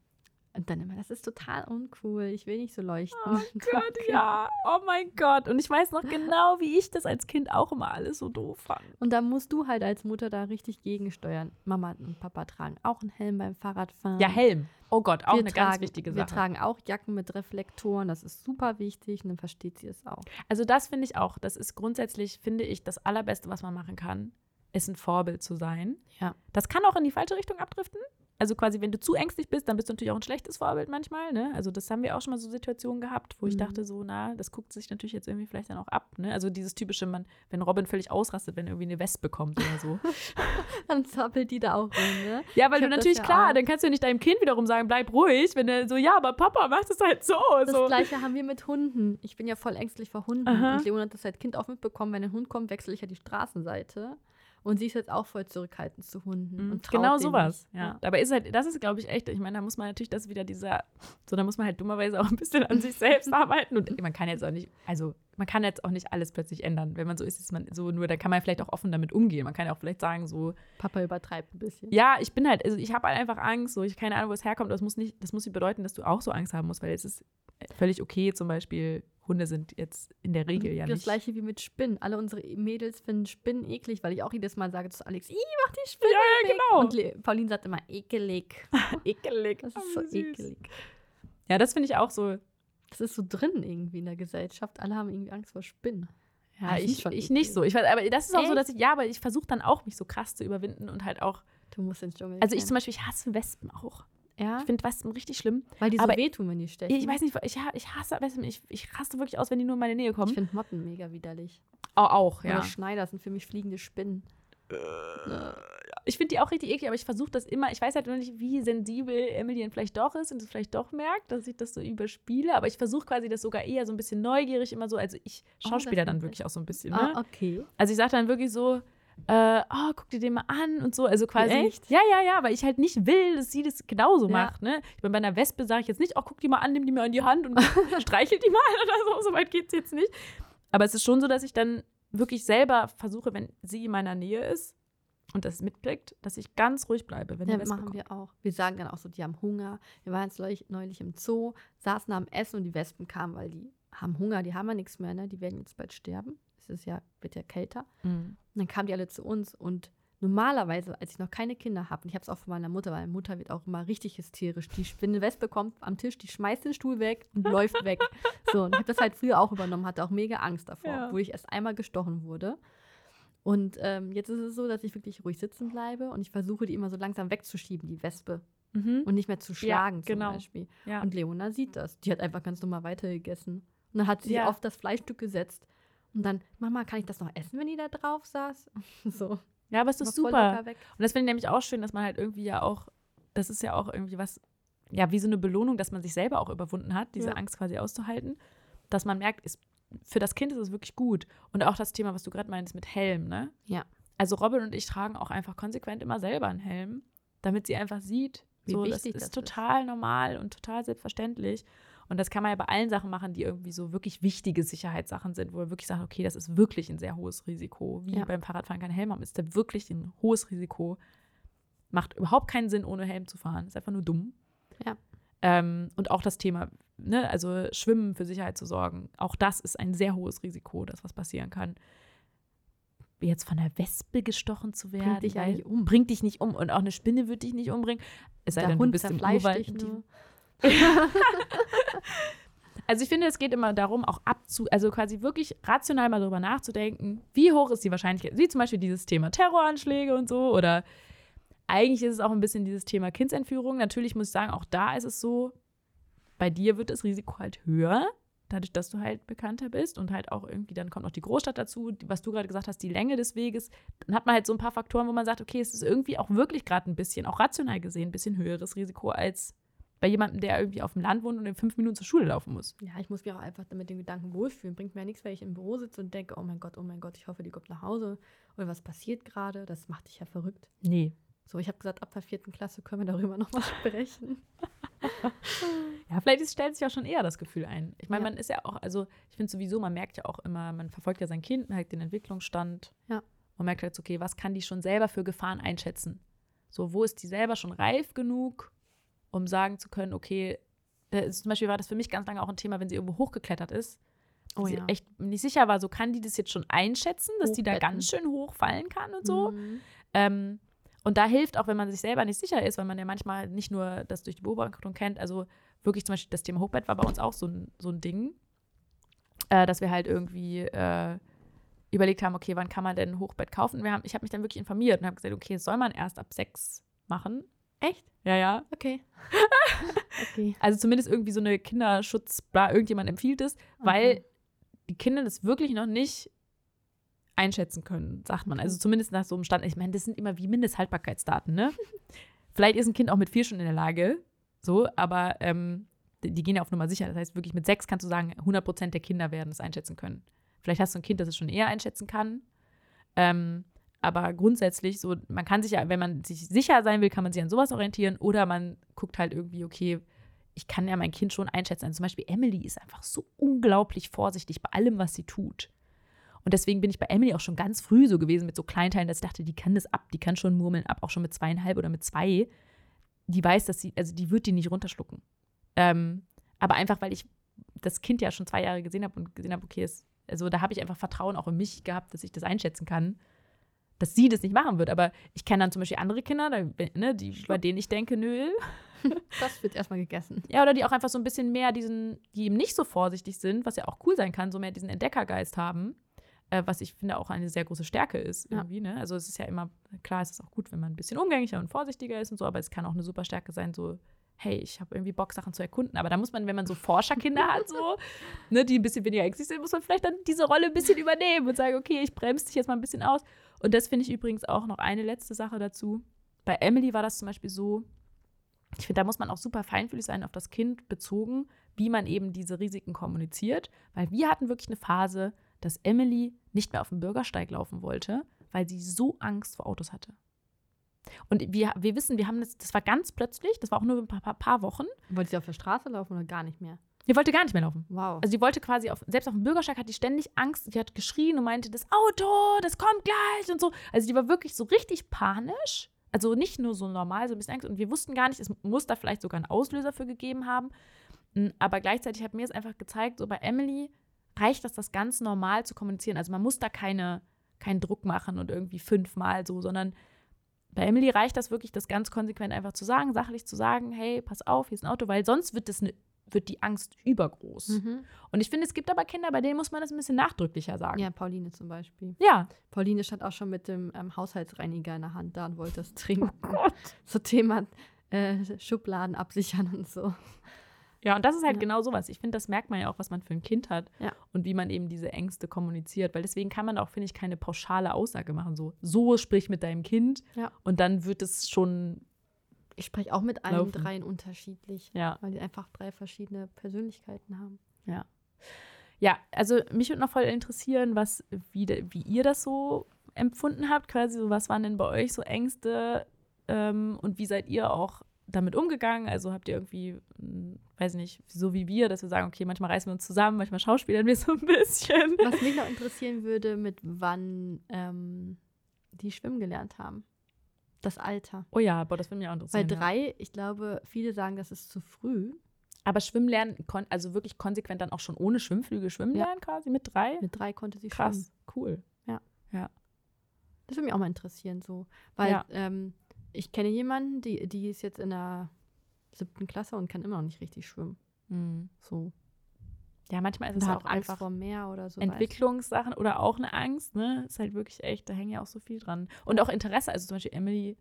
und dann immer, das ist total uncool, ich will nicht so leuchten. Oh Gott, ja. Oh mein Gott. Und ich weiß noch genau, wie ich das als Kind auch immer alles so doof fand. Und da musst du halt als Mutter da richtig gegensteuern. Mama und Papa tragen auch einen Helm beim Fahrradfahren. Ja, Helm. Oh Gott, auch wir eine tragen, ganz wichtige Wir Sache. tragen auch Jacken mit Reflektoren, das ist super wichtig und dann versteht sie es auch. Also das finde ich auch. Das ist grundsätzlich, finde ich, das Allerbeste, was man machen kann, ist ein Vorbild zu sein. Ja. Das kann auch in die falsche Richtung abdriften. Also quasi, wenn du zu ängstlich bist, dann bist du natürlich auch ein schlechtes Vorbild manchmal. Ne? Also das haben wir auch schon mal so Situationen gehabt, wo ich Mhm. dachte so, na, das guckt sich natürlich jetzt irgendwie vielleicht dann auch ab. Ne? Also dieses typische, man, wenn Robin völlig ausrastet, wenn er irgendwie eine Wespe bekommt oder so. Dann zappelt die da auch rum, ne? ja, weil Ich du das natürlich, ja klar, auch. dann kannst du nicht deinem Kind wiederum sagen, bleib ruhig, wenn er so, ja, aber Papa macht es halt so. Das so. gleiche haben wir mit Hunden. Ich bin ja voll ängstlich vor Hunden. Aha. Und Leon hat das als Kind auch mitbekommen, wenn ein Hund kommt, wechsle ich ja die Straßenseite. Und sie ist jetzt auch voll zurückhaltend zu Hunden. Mhm, Und genau sowas. nicht. Ja. Dabei ist halt, das ist, glaube ich, echt, ich meine, da muss man natürlich, das wieder dieser, so, da muss man halt dummerweise auch ein bisschen an sich selbst arbeiten. Und man kann jetzt auch nicht, also man kann jetzt auch nicht alles plötzlich ändern. Wenn man so ist, ist man so, nur da kann man vielleicht auch offen damit umgehen. Man kann ja auch vielleicht sagen, so, Papa übertreibt ein bisschen. ja, ich bin halt, also ich habe halt einfach Angst, so, ich keine Ahnung, wo es herkommt. Das muss nicht, das muss nicht bedeuten, dass du auch so Angst haben musst, weil es ist völlig okay, zum Beispiel, Hunde sind jetzt in der Regel ja das nicht. gleiche wie mit Spinnen. Alle unsere Mädels finden Spinnen eklig, weil ich auch jedes Mal sage zu Alex, ih, mach die Spinne Ja, ja, weg. genau. Und Pauline sagt immer, ekelig. ekelig. Das ist Oh, so süß. ekelig. Ja, das finde ich auch so, Das ist so drin irgendwie in der Gesellschaft. Alle haben irgendwie Angst vor Spinnen. Ja, Ah, ich ich, ich nicht so. Ich weiß, aber das ist auch so, Echt? dass ich, ja, aber ich versuche dann auch, mich so krass zu überwinden und halt auch, Du musst ins Dschungel. also ich zum Beispiel, ich hasse Wespen auch. Ja, Ich finde Wespen richtig schlimm. weil die so aber- wehtun, wenn die stechen. Ich weiß nicht, ich, ich hasse Wespen. Ich, ich raste wirklich aus, wenn die nur in meine Nähe Ich kommen. finde Motten mega widerlich. Oh, auch, Oder ja. Schneider sind für mich fliegende Spinnen. Ich finde die auch richtig eklig, aber ich versuche das immer. Ich weiß halt noch nicht, wie sensibel Emilien vielleicht doch ist und es vielleicht doch merkt, dass ich das so überspiele. Aber ich versuche quasi das sogar eher so ein bisschen neugierig immer so. Also ich Oh, schauspieler das dann wirklich auch so ein bisschen. Ne? Ah, okay. Also ich sage dann wirklich so, äh, oh, guck dir den mal an und so. Also quasi. Echt? Ja, ja, ja, weil ich halt nicht will, dass sie das genauso Ja. macht. Ne? Ich bin bei einer Wespe sage ich jetzt nicht, oh, guck die mal an, nimm die mal in die Hand und streichel die mal oder so. So weit geht es jetzt nicht. Aber es ist schon so, dass ich dann wirklich selber versuche, wenn sie in meiner Nähe ist und das mitkriegt, dass ich ganz ruhig bleibe, wenn Ja, Wespe machen kommt. wir auch. Wir sagen dann auch so, die haben Hunger. Wir waren jetzt neulich, neulich im Zoo, saßen am Essen und die Wespen kamen, weil die haben Hunger, die haben ja nichts mehr, ne? Die werden jetzt bald sterben. Es ist ja, wird ja kälter. Mhm. Und dann kamen die alle zu uns und normalerweise, als ich noch keine Kinder habe, und ich habe es auch von meiner Mutter, weil meine Mutter wird auch immer richtig hysterisch. Die, wenn eine Wespe kommt am Tisch, die schmeißt den Stuhl weg und läuft weg. So, und ich habe das halt früher auch übernommen, hatte auch mega Angst davor, Ja. obwohl ich erst einmal gestochen wurde. Und ähm, jetzt ist es so, dass ich wirklich ruhig sitzen bleibe und ich versuche, die immer so langsam wegzuschieben, die Wespe. Mhm. Und nicht mehr zu schlagen genau. zum Beispiel. Ja. Und Leona sieht das. Die hat einfach ganz normal weitergegessen. Und dann hat sie Ja. auf das Fleischstück gesetzt. Und dann, Mama, kann ich das noch essen, wenn die da drauf saß? So. ja, aber es ist super. Und das finde ich nämlich auch schön, dass man halt irgendwie ja auch, das ist ja auch irgendwie was, ja, wie so eine Belohnung, dass man sich selber auch überwunden hat, diese Ja. Angst quasi auszuhalten, dass man merkt, ist, für das Kind ist es wirklich gut. Und auch das Thema, was du gerade meinst mit Helm, ne? Ja. Also Robin und ich tragen auch einfach konsequent immer selber einen Helm, damit sie einfach sieht, Wie so, das ist das ist. total normal und total selbstverständlich. Und das kann man ja bei allen Sachen machen, die irgendwie so wirklich wichtige Sicherheitssachen sind, wo man wirklich sagt, okay, das ist wirklich ein sehr hohes Risiko. Wie Ja. beim Fahrradfahren kein Helm haben, ist da wirklich ein hohes Risiko. Macht überhaupt keinen Sinn, ohne Helm zu fahren. Ist einfach nur dumm. Ja. Ähm, und auch das Thema, ne, also Schwimmen für Sicherheit zu sorgen, auch das ist ein sehr hohes Risiko, dass was passieren kann. Jetzt von der Wespe gestochen zu werden, dich ja weil- um. bringt dich nicht um und auch eine Spinne wird dich nicht umbringen. Es sei denn, Hund du bist im Urwald. dich nur. Also ich finde, es geht immer darum, auch abzu, also quasi wirklich rational mal darüber nachzudenken, wie hoch ist die Wahrscheinlichkeit, wie zum Beispiel dieses Thema Terroranschläge und so, oder eigentlich ist es auch ein bisschen dieses Thema Kindsentführung. Natürlich muss ich sagen, auch da ist es so, bei dir wird das Risiko halt höher, dadurch, dass du halt bekannter bist und halt auch irgendwie, dann kommt noch die Großstadt dazu, was du gerade gesagt hast, die Länge des Weges. Dann hat man halt so ein paar Faktoren, wo man sagt, okay, es ist irgendwie auch wirklich gerade ein bisschen, auch rational gesehen, ein bisschen höheres Risiko als bei jemandem, der irgendwie auf dem Land wohnt und in fünf Minuten zur Schule laufen muss. Ja, ich muss mich auch einfach mit dem Gedanken wohlfühlen. Bringt mir ja nichts, wenn ich im Büro sitze und denke, oh mein Gott, oh mein Gott, ich hoffe, die kommt nach Hause. Oder was passiert gerade? Das macht dich ja verrückt. Nee. So, ich habe gesagt, ab der vierten Klasse können wir darüber nochmal sprechen. Ja, vielleicht stellt sich auch schon eher das Gefühl ein. Ich meine, Ja. man ist ja auch, also ich finde sowieso, man merkt ja auch immer, man verfolgt ja sein Kind, merkt den Entwicklungsstand. Ja. Man merkt jetzt, okay, was kann die schon selber für Gefahren einschätzen? So, wo ist die selber schon reif genug, um sagen zu können, okay, äh, zum Beispiel war das für mich ganz lange auch ein Thema, wenn sie irgendwo hochgeklettert ist. Oh sie ja. echt nicht sicher war, so kann die das jetzt schon einschätzen, dass die da ganz schön hoch fallen kann und so. Mhm. Ähm, und da hilft auch, wenn man sich selber nicht sicher ist, weil man ja manchmal nicht nur das durch die Beobachtung kennt, also wirklich zum Beispiel das Thema Hochbett war bei uns auch so ein, so ein Ding, äh, dass wir halt irgendwie äh, überlegt haben, okay, wann kann man denn ein Hochbett kaufen? Wir haben, ich habe mich dann wirklich informiert und habe gesagt, okay, das soll man erst ab sechs machen. Echt? Ja, ja. Okay. okay. Also zumindest irgendwie so eine Kinderschutz, bla, irgendjemand empfiehlt es, weil Okay. die Kinder das wirklich noch nicht einschätzen können, sagt man. Also zumindest nach so einem Stand. Ich meine, das sind immer wie Mindesthaltbarkeitsdaten, ne? Vielleicht ist ein Kind auch mit vier schon in der Lage, so, aber ähm, die, gehen ja auf Nummer sicher. Das heißt, wirklich mit sechs kannst du sagen, 100 Prozent der Kinder werden es einschätzen können. Vielleicht hast du ein Kind, das es schon eher einschätzen kann. Ähm, aber grundsätzlich, so, man kann sich ja, wenn man sich sicher sein will, kann man sich an sowas orientieren oder man guckt halt irgendwie, okay, ich kann ja mein Kind schon einschätzen. Also zum Beispiel Emily ist einfach so unglaublich vorsichtig bei allem, was sie tut. Und deswegen bin ich bei Emily auch schon ganz früh so gewesen mit so Kleinteilen, dass ich dachte, die kann das ab, die kann schon murmeln ab, auch schon mit zweieinhalb oder mit zwei. Die weiß, dass sie, also die wird die nicht runterschlucken. Ähm, aber einfach, weil ich das Kind ja schon zwei Jahre gesehen habe und gesehen habe, okay, es, also da habe ich einfach Vertrauen auch in mich gehabt, dass ich das einschätzen kann, dass sie das nicht machen wird. Aber ich kenne dann zum Beispiel andere Kinder, da, ne, die, bei denen ich denke, nö, Das wird erstmal gegessen. ja, oder die auch einfach so ein bisschen mehr diesen, die eben nicht so vorsichtig sind, was ja auch cool sein kann, so mehr diesen Entdeckergeist haben, äh, was ich finde auch eine sehr große Stärke ist Ja. irgendwie, ne? Also es ist ja immer, klar, es ist auch gut, wenn man ein bisschen umgänglicher und vorsichtiger ist und so, aber es kann auch eine super Stärke sein, so, hey, ich habe irgendwie Bock, Sachen zu erkunden. Aber da muss man, wenn man so Forscherkinder hat, so, ne, die ein bisschen weniger ängstlich sind, muss man vielleicht dann diese Rolle ein bisschen übernehmen und sagen, okay, ich bremse dich jetzt mal ein bisschen aus. Und das finde ich übrigens auch noch eine letzte Sache dazu. Bei Emily war das zum Beispiel so, ich finde, da muss man auch super feinfühlig sein auf das Kind bezogen, wie man eben diese Risiken kommuniziert. Weil wir hatten wirklich eine Phase, dass Emily nicht mehr auf dem Bürgersteig laufen wollte, weil sie so Angst vor Autos hatte. Und wir, wir wissen, wir haben das, das war ganz plötzlich, das war auch nur ein paar, paar, paar Wochen. Wollte sie auf der Straße laufen oder gar nicht mehr? Die wollte gar nicht mehr laufen. Wow. Also sie wollte quasi auf, selbst auf dem Bürgersteig hat die ständig Angst, die hat geschrien und meinte, das Auto, das kommt gleich und so. Also die war wirklich so richtig panisch. Also nicht nur so normal, so ein bisschen Angst. Und wir wussten gar nicht, es muss da vielleicht sogar einen Auslöser für gegeben haben. Mm, Aber gleichzeitig hat mir es einfach gezeigt, so bei Emily reicht das, das ganz normal zu kommunizieren. Also man muss da keine, keinen Druck machen und irgendwie fünfmal so, sondern bei Emily reicht das wirklich, das ganz konsequent einfach zu sagen, sachlich zu sagen, hey, pass auf, hier ist ein Auto, weil sonst wird das eine wird die Angst übergroß. Mhm. Und ich finde, es gibt aber Kinder, bei denen muss man das ein bisschen nachdrücklicher sagen. Ja, Pauline zum Beispiel. Ja. Pauline stand auch schon mit dem ähm, Haushaltsreiniger in der Hand da und wollte es trinken. Oh Gott. So Thema äh, Schubladen absichern und so. Ja, und das ist halt Ja. genau sowas. Ich finde, das merkt man ja auch, was man für ein Kind hat Ja. und wie man eben diese Ängste kommuniziert. Weil deswegen kann man auch, finde ich, keine pauschale Aussage machen. So, so sprich mit deinem Kind Ja. und dann wird es schon, Ich spreche auch mit allen Laufen. dreien unterschiedlich, ja. weil die einfach drei verschiedene Persönlichkeiten haben. Ja, also mich würde noch voll interessieren, was, wie, wie ihr das so empfunden habt. Quasi so, was waren denn bei euch so Ängste ähm, und wie seid ihr auch damit umgegangen? Also habt ihr irgendwie, hm, weiß nicht, so wie wir, dass wir sagen, okay, manchmal reißen wir uns zusammen, manchmal schauspielern wir so ein bisschen. Was mich noch interessieren würde, mit wann ähm, die schwimmen gelernt haben. Das Alter. Oh ja, boah, das würde mich auch Bei interessieren. ja. drei, ich glaube, viele sagen, das ist zu früh. Aber Schwimmen lernen, also wirklich konsequent dann auch schon ohne Schwimmflügel schwimmen Ja. lernen quasi mit drei? Mit drei konnte sie schwimmen. Krass, cool. Das würde mich auch mal interessieren, so. Weil Ja. ähm, ich kenne jemanden, die, die ist jetzt in der siebten Klasse und kann immer noch nicht richtig schwimmen. Mhm. So. Ja, manchmal ist es hat auch Angst einfach vor Meer oder so. Entwicklungssachen oder auch eine Angst, ne? Ist halt wirklich echt, da hängt ja auch so viel dran. Und auch Interesse. Also zum Beispiel Emily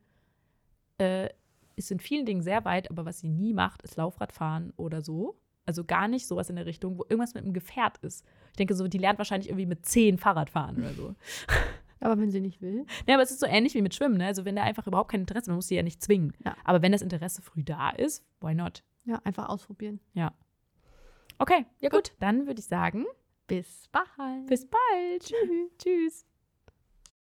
äh, ist in vielen Dingen sehr weit, aber was sie nie macht, ist Laufradfahren oder so. Also gar nicht sowas in der Richtung, wo irgendwas mit einem Gefährt ist. Ich denke so, die lernt wahrscheinlich irgendwie mit zehn Fahrradfahren oder so. Aber wenn sie nicht will. Ja, aber es ist so ähnlich wie mit Schwimmen, ne? Also wenn da einfach überhaupt kein Interesse, man muss sie ja nicht zwingen. Ja. Aber wenn das Interesse früh da ist, why not? Ja, einfach ausprobieren. Okay, ja gut, dann würde ich sagen, Bis bald. bis bald. Tschüss. Tschüss.